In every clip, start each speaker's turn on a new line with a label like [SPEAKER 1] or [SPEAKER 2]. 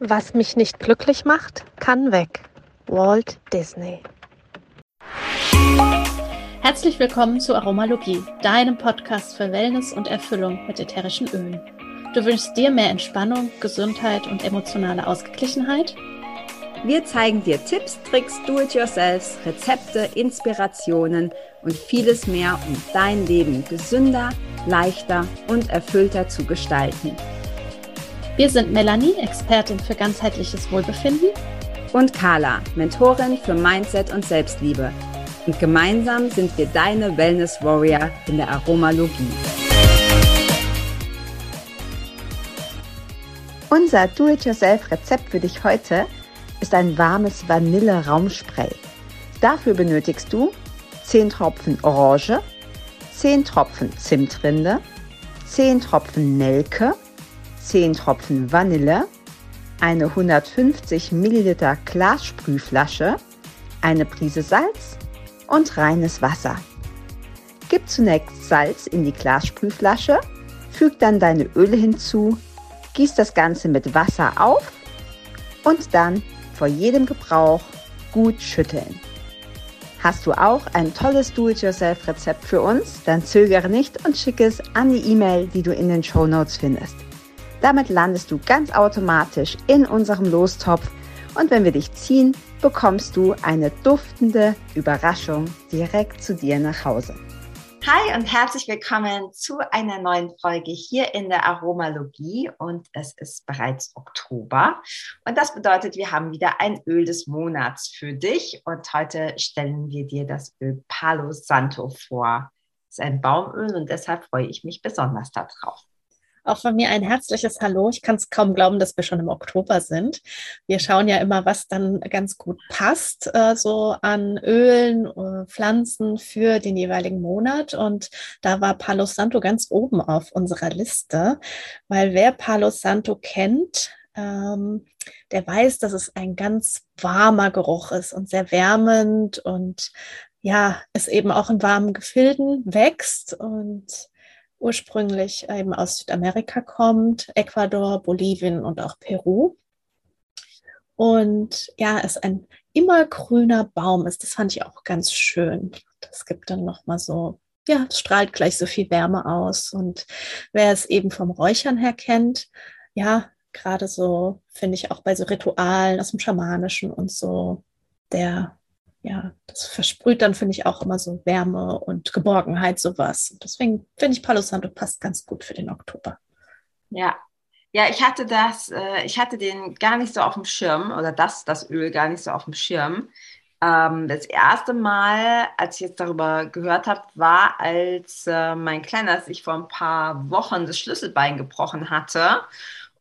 [SPEAKER 1] Was mich nicht glücklich macht, kann weg. Walt Disney.
[SPEAKER 2] Herzlich willkommen zu Aromalogie, deinem Podcast für Wellness und Erfüllung mit ätherischen Ölen. Du wünschst dir mehr Entspannung, Gesundheit und emotionale Ausgeglichenheit?
[SPEAKER 3] Wir zeigen dir Tipps, Tricks, Do-it-yourselfs, Rezepte, Inspirationen und vieles mehr, um dein Leben gesünder, leichter und erfüllter zu gestalten.
[SPEAKER 2] Wir sind Melanie, Expertin für ganzheitliches Wohlbefinden.
[SPEAKER 3] Und Carla, Mentorin für Mindset und Selbstliebe. Und gemeinsam sind wir deine Wellness Warrior in der Aromalogie. Unser Do-it-yourself-Rezept für dich heute ist ein warmes Vanille-Raumspray. Dafür benötigst du 10 Tropfen Orange, 10 Tropfen Zimtrinde, 10 Tropfen Nelke, 10 Tropfen Vanille, eine 150 Milliliter Glassprühflasche, eine Prise Salz und reines Wasser. Gib zunächst Salz in die Glassprühflasche, füg dann deine Öle hinzu, gieß das Ganze mit Wasser auf und dann vor jedem Gebrauch gut schütteln. Hast du auch ein tolles Do-it-yourself-Rezept für uns? Dann zögere nicht und schicke es an die E-Mail, die du in den Show Notes findest. Damit landest du ganz automatisch in unserem Lostopf und wenn wir dich ziehen, bekommst du eine duftende Überraschung direkt zu dir nach Hause. Hi und herzlich willkommen zu einer neuen Folge hier in der Aromalogie und es ist bereits Oktober und das bedeutet, wir haben wieder ein Öl des Monats für dich und heute stellen wir dir das Öl Palo Santo vor. Es ist ein Baumöl und deshalb freue ich mich besonders darauf.
[SPEAKER 2] Auch von mir ein herzliches Hallo. Ich kann es kaum glauben, dass wir schon im Oktober sind. Wir schauen ja immer, was dann ganz gut passt, äh, so an Ölen, äh, Pflanzen für den jeweiligen Monat. Und da war Palo Santo ganz oben auf unserer Liste, weil wer Palo Santo kennt, ähm, der weiß, dass es ein ganz warmer Geruch ist und sehr wärmend und ja, es eben auch in warmen Gefilden wächst und ursprünglich eben aus Südamerika kommt, Ecuador, Bolivien und auch Peru. Und ja, es ein immergrüner Baum ist. Das fand ich auch ganz schön. Das gibt dann nochmal so, ja, es strahlt gleich so viel Wärme aus. Und wer es eben vom Räuchern her kennt, ja, gerade so, finde ich auch bei so Ritualen aus dem Schamanischen und so, der ja, das versprüht dann, finde ich, auch immer so Wärme und Geborgenheit, sowas. Und deswegen finde ich Palo Santo passt ganz gut für den Oktober.
[SPEAKER 3] Ja. Ja, ich hatte das, äh, ich hatte den gar nicht so auf dem Schirm oder das, das Öl gar nicht so auf dem Schirm. Ähm, das erste Mal, als ich jetzt darüber gehört habe, war, als äh, mein Kleiner sich vor ein paar Wochen das Schlüsselbein gebrochen hatte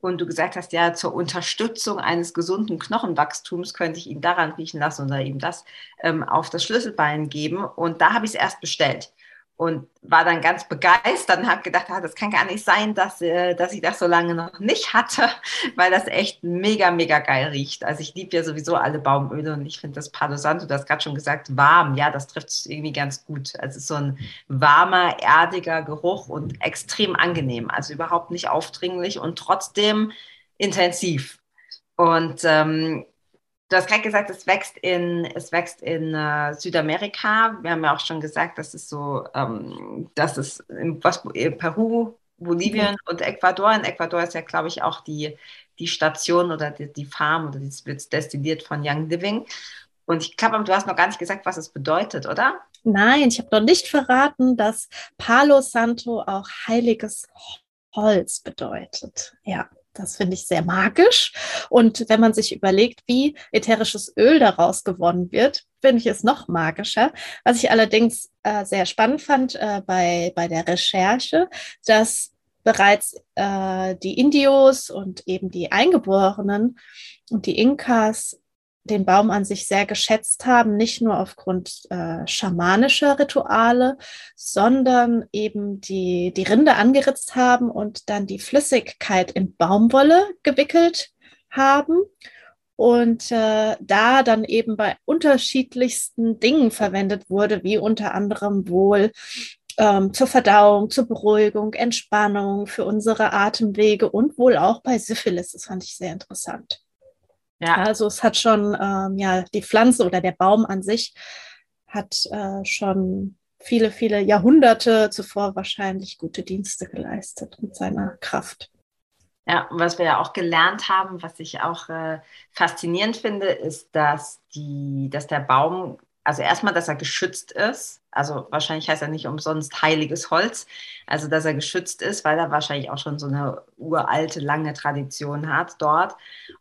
[SPEAKER 3] und du gesagt hast, ja, zur Unterstützung eines gesunden Knochenwachstums könnte ich ihn daran riechen lassen oder ihm das ähm, auf das Schlüsselbein geben. Und da habe ich es erst bestellt und war dann ganz begeistert und habe gedacht, ah, das kann gar nicht sein, dass, äh, dass ich das so lange noch nicht hatte, weil das echt mega, mega geil riecht. Also ich liebe ja sowieso alle Baumöle und ich finde das Palo Santo, du hast gerade schon gesagt, warm, ja, das trifft es irgendwie ganz gut. Also es ist so ein warmer, erdiger Geruch und extrem angenehm, also überhaupt nicht aufdringlich und trotzdem intensiv. Und ähm, Du hast gerade gesagt, es wächst in, es wächst in äh, Südamerika. Wir haben ja auch schon gesagt, dass es so, ähm, dass es in, was, in Peru, Bolivien mhm. und Ecuador. In Ecuador ist ja, glaube ich, auch die, die Station oder die, die Farm oder das wird destilliert von Young Living. Und ich glaube, du hast noch gar nicht gesagt, was es bedeutet, oder?
[SPEAKER 2] Nein, ich habe noch nicht verraten, dass Palo Santo auch heiliges Holz bedeutet. Ja. Das finde ich sehr magisch. Und wenn man sich überlegt, wie ätherisches Öl daraus gewonnen wird, finde ich es noch magischer. Was ich allerdings äh, sehr spannend fand äh, bei, bei der Recherche, dass bereits äh, die Indios und eben die Eingeborenen und die Inkas den Baum an sich sehr geschätzt haben, nicht nur aufgrund äh, schamanischer Rituale, sondern eben die, die Rinde angeritzt haben und dann die Flüssigkeit in Baumwolle gewickelt haben und äh, da dann eben bei unterschiedlichsten Dingen verwendet wurde, wie unter anderem wohl ähm, zur Verdauung, zur Beruhigung, Entspannung, für unsere Atemwege und wohl auch bei Syphilis. Das fand ich sehr interessant. Ja. Also es hat schon, ähm, ja, die Pflanze oder der Baum an sich hat äh, schon viele, viele Jahrhunderte zuvor wahrscheinlich gute Dienste geleistet mit seiner Kraft.
[SPEAKER 3] Ja, und was wir ja auch gelernt haben, was ich auch äh, faszinierend finde, ist, dass, die, dass der Baum also erstmal, dass er geschützt ist. Also wahrscheinlich heißt er nicht umsonst heiliges Holz. Also dass er geschützt ist, weil er wahrscheinlich auch schon so eine uralte, lange Tradition hat dort.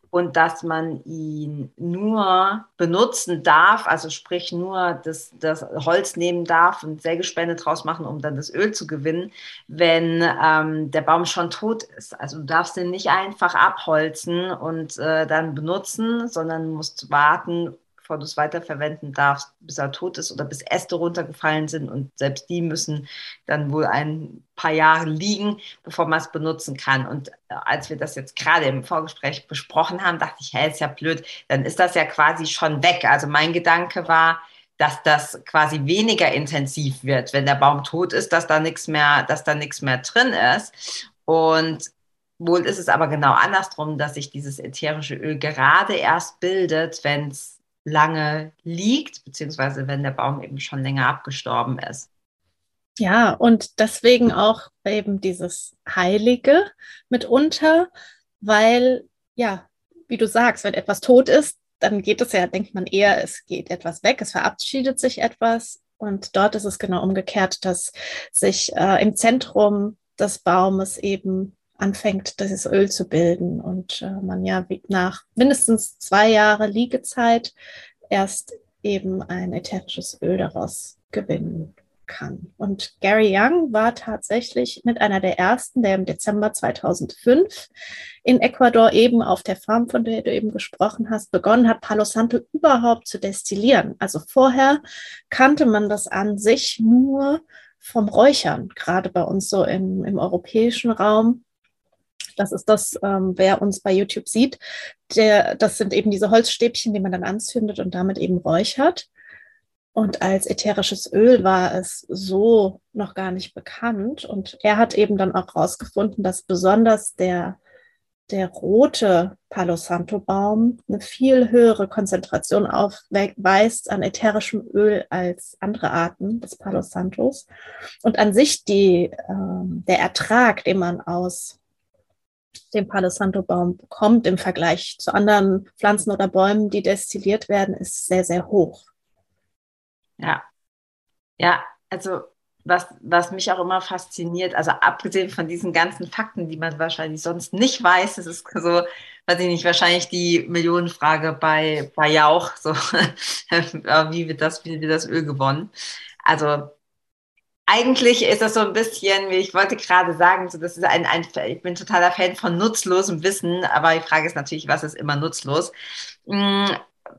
[SPEAKER 3] Und dass man ihn nur benutzen darf, also sprich nur das, das Holz nehmen darf und Sägespende draus machen, um dann das Öl zu gewinnen, wenn ähm, der Baum schon tot ist. Also du darfst den nicht einfach abholzen und äh, dann benutzen, sondern musst warten, bevor du es weiterverwenden darfst, bis er tot ist oder bis Äste runtergefallen sind. Und selbst die müssen dann wohl ein paar Jahre liegen, bevor man es benutzen kann. Und äh, als wir das jetzt gerade im Vorgespräch besprochen haben, dachte ich, hey, ist ja blöd, dann ist das ja quasi schon weg. Also mein Gedanke war, dass das quasi weniger intensiv wird, wenn der Baum tot ist, dass da nichts mehr, dass da nichts mehr drin ist. Und wohl ist es aber genau andersrum, dass sich dieses ätherische Öl gerade erst bildet, wenn es lange liegt, beziehungsweise wenn der Baum eben schon länger abgestorben ist.
[SPEAKER 2] Ja, und deswegen auch eben dieses Heilige mitunter, weil, ja, wie du sagst, wenn etwas tot ist, dann geht es ja, denkt man eher, es geht etwas weg, es verabschiedet sich etwas. Und dort ist es genau umgekehrt, dass sich äh, im Zentrum des Baumes eben anfängt, dieses Öl zu bilden und äh, man ja nach mindestens zwei Jahre Liegezeit erst eben ein ätherisches Öl daraus gewinnen kann. Und Gary Young war tatsächlich mit einer der ersten, der im Dezember 2005 in Ecuador eben auf der Farm, von der du eben gesprochen hast, begonnen hat, Palo Santo überhaupt zu destillieren. Also vorher kannte man das an sich nur vom Räuchern, gerade bei uns so im, im europäischen Raum das ist das, ähm, wer uns bei YouTube sieht. Der, das sind eben diese Holzstäbchen, die man dann anzündet und damit eben räuchert. Und als ätherisches Öl war es so noch gar nicht bekannt. Und er hat eben dann auch herausgefunden, dass besonders der, der rote Palo Santo Baum eine viel höhere Konzentration aufweist an ätherischem Öl als andere Arten des Palo Santos. Und an sich die, ähm, der Ertrag, den man aus den Palo Santo Baum bekommt im Vergleich zu anderen Pflanzen oder Bäumen, die destilliert werden, ist sehr, sehr hoch.
[SPEAKER 3] Ja, ja, also was, was mich auch immer fasziniert, also abgesehen von diesen ganzen Fakten, die man wahrscheinlich sonst nicht weiß, das ist so, weiß ich nicht, wahrscheinlich die Millionenfrage bei, bei Jauch, so, wie wird das, wie wird das Öl gewonnen? Also eigentlich ist das so ein bisschen, wie ich wollte gerade sagen, so das ist ein, ein, ich bin totaler Fan von nutzlosem Wissen, aber die Frage ist natürlich, was ist immer nutzlos? Mm,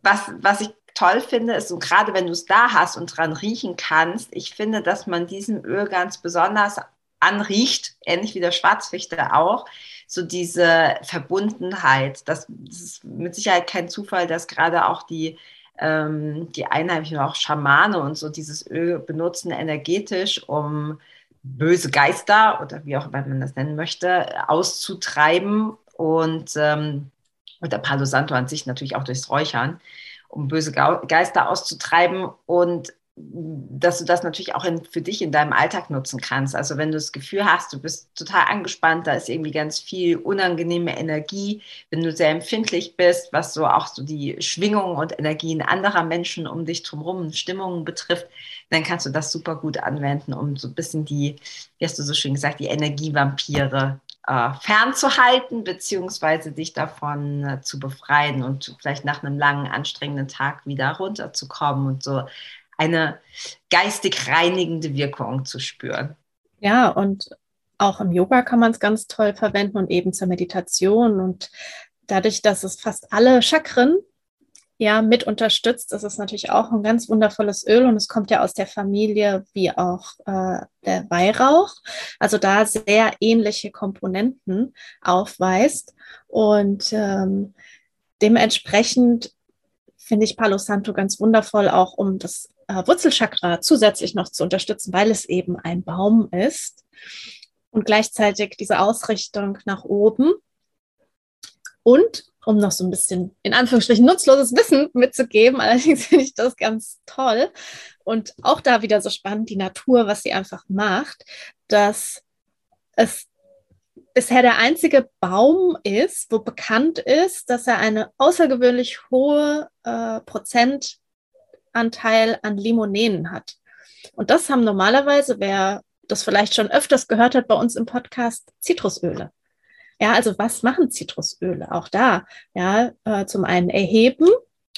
[SPEAKER 3] was, was ich toll finde, ist so gerade wenn du es da hast und dran riechen kannst, ich finde, dass man diesem Öl ganz besonders anriecht, ähnlich wie der Schwarzfichte auch, so diese Verbundenheit. Das, das ist mit Sicherheit kein Zufall, dass gerade auch die ähm, die Einheimischen, auch Schamane und so dieses Öl benutzen energetisch, um böse Geister oder wie auch immer man das nennen möchte, auszutreiben und, ähm, und der Palo Santo an sich natürlich auch durchs Räuchern, um böse Geister auszutreiben und dass du das natürlich auch in, für dich in deinem Alltag nutzen kannst. Also wenn du das Gefühl hast, du bist total angespannt, da ist irgendwie ganz viel unangenehme Energie, wenn du sehr empfindlich bist, was so auch so die Schwingungen und Energien anderer Menschen um dich drumherum, Stimmungen betrifft, dann kannst du das super gut anwenden, um so ein bisschen die, wie hast du so schön gesagt, die Energievampire äh, fernzuhalten, beziehungsweise dich davon äh, zu befreien und vielleicht nach einem langen, anstrengenden Tag wieder runterzukommen und so eine geistig reinigende Wirkung zu spüren.
[SPEAKER 2] Ja, und auch im Yoga kann man es ganz toll verwenden und eben zur Meditation. Und dadurch, dass es fast alle Chakren ja mit unterstützt, ist es natürlich auch ein ganz wundervolles Öl und es kommt ja aus der Familie wie auch äh, der Weihrauch, also da sehr ähnliche Komponenten aufweist und ähm, dementsprechend finde ich Palo Santo ganz wundervoll, auch um das äh, Wurzelchakra zusätzlich noch zu unterstützen, weil es eben ein Baum ist und gleichzeitig diese Ausrichtung nach oben. Und um noch so ein bisschen in Anführungsstrichen nutzloses Wissen mitzugeben. Allerdings finde ich das ganz toll. Und auch da wieder so spannend, die Natur, was sie einfach macht, dass es bisher der einzige Baum ist, wo bekannt ist, dass er eine außergewöhnlich hohe äh, Prozentanteil an Limonenen hat. Und das haben normalerweise, wer das vielleicht schon öfters gehört hat bei uns im Podcast, Zitrusöle. Ja, also was machen Zitrusöle? Auch da, ja, äh, zum einen erheben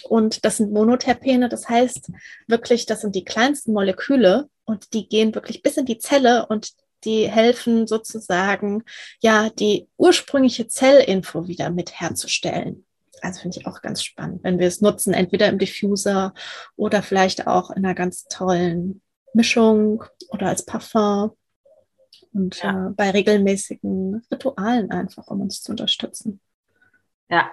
[SPEAKER 2] und das sind Monoterpene, das heißt wirklich, das sind die kleinsten Moleküle und die gehen wirklich bis in die Zelle und die helfen sozusagen, ja, die ursprüngliche Zellinfo wieder mit herzustellen. Also finde ich auch ganz spannend, wenn wir es nutzen, entweder im Diffuser oder vielleicht auch in einer ganz tollen Mischung oder als Parfum und ja. äh, bei regelmäßigen Ritualen einfach, um uns zu unterstützen.
[SPEAKER 3] Ja.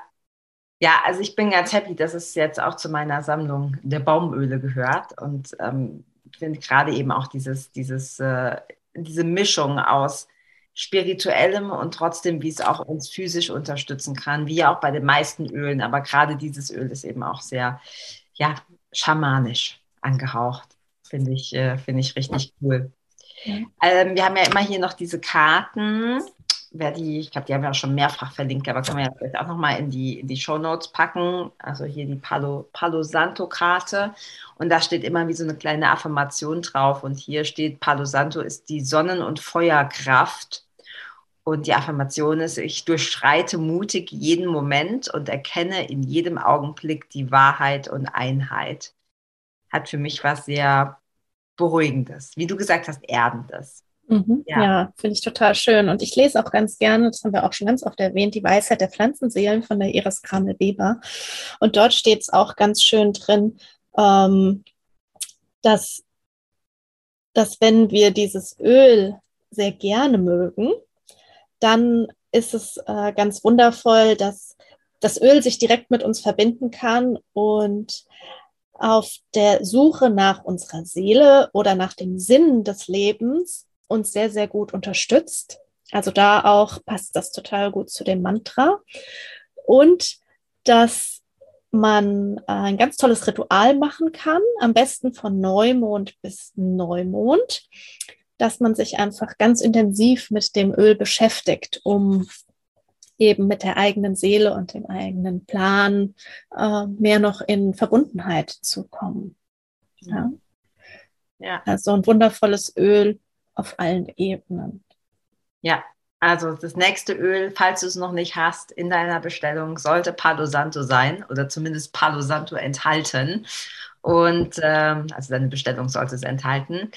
[SPEAKER 3] Ja, also ich bin ganz happy, dass es jetzt auch zu meiner Sammlung der Baumöle gehört und ähm, finde gerade eben auch dieses, dieses, äh, diese Mischung aus spirituellem und trotzdem, wie es auch uns physisch unterstützen kann, wie auch bei den meisten Ölen, aber gerade dieses Öl ist eben auch sehr, ja, schamanisch angehaucht. Finde ich, äh, finde ich richtig cool. Ähm, wir haben ja immer hier noch diese Karten. Wer die, ich glaube, die haben wir auch schon mehrfach verlinkt, aber können wir ja vielleicht auch nochmal in die, in die Show Notes packen. Also hier die Palo, Palo Santo-Karte. Und da steht immer wie so eine kleine Affirmation drauf. Und hier steht, Palo Santo ist die Sonnen- und Feuerkraft. Und die Affirmation ist, ich durchschreite mutig jeden Moment und erkenne in jedem Augenblick die Wahrheit und Einheit. Hat für mich was sehr Beruhigendes, wie du gesagt hast, Erdendes.
[SPEAKER 2] Mhm, ja, ja finde ich total schön. Und ich lese auch ganz gerne, das haben wir auch schon ganz oft erwähnt, die Weisheit der Pflanzenseelen von der Iris Kramel Weber. Und dort steht es auch ganz schön drin, ähm, dass, dass wenn wir dieses Öl sehr gerne mögen, dann ist es äh, ganz wundervoll, dass das Öl sich direkt mit uns verbinden kann und auf der Suche nach unserer Seele oder nach dem Sinn des Lebens uns sehr, sehr gut unterstützt. Also da auch passt das total gut zu dem Mantra. Und dass man ein ganz tolles Ritual machen kann, am besten von Neumond bis Neumond, dass man sich einfach ganz intensiv mit dem Öl beschäftigt, um eben mit der eigenen Seele und dem eigenen Plan äh, mehr noch in Verbundenheit zu kommen. Ja. ja. Also ein wundervolles Öl auf allen Ebenen.
[SPEAKER 3] Ja, also das nächste Öl, falls du es noch nicht hast, in deiner Bestellung sollte Palo Santo sein oder zumindest Palo Santo enthalten. Und ähm, also deine Bestellung sollte es enthalten.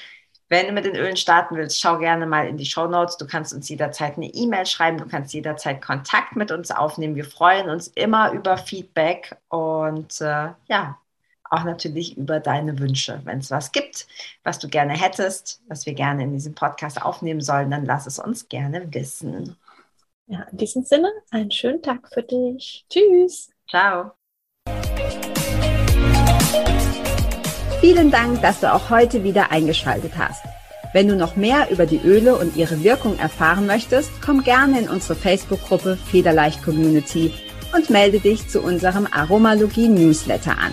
[SPEAKER 3] Wenn du mit den Ölen starten willst, schau gerne mal in die Show Notes. Du kannst uns jederzeit eine E-Mail schreiben, du kannst jederzeit Kontakt mit uns aufnehmen. Wir freuen uns immer über Feedback und äh, ja, auch natürlich über deine Wünsche. Wenn es was gibt, was du gerne hättest, was wir gerne in diesem Podcast aufnehmen sollen, dann lass es uns gerne wissen.
[SPEAKER 2] Ja, in diesem Sinne, einen schönen Tag für dich. Tschüss.
[SPEAKER 3] Ciao.
[SPEAKER 4] Vielen Dank, dass du auch heute wieder eingeschaltet hast. Wenn du noch mehr über die Öle und ihre Wirkung erfahren möchtest, komm gerne in unsere Facebook-Gruppe Federleicht Community und melde dich zu unserem Aromalogie Newsletter an.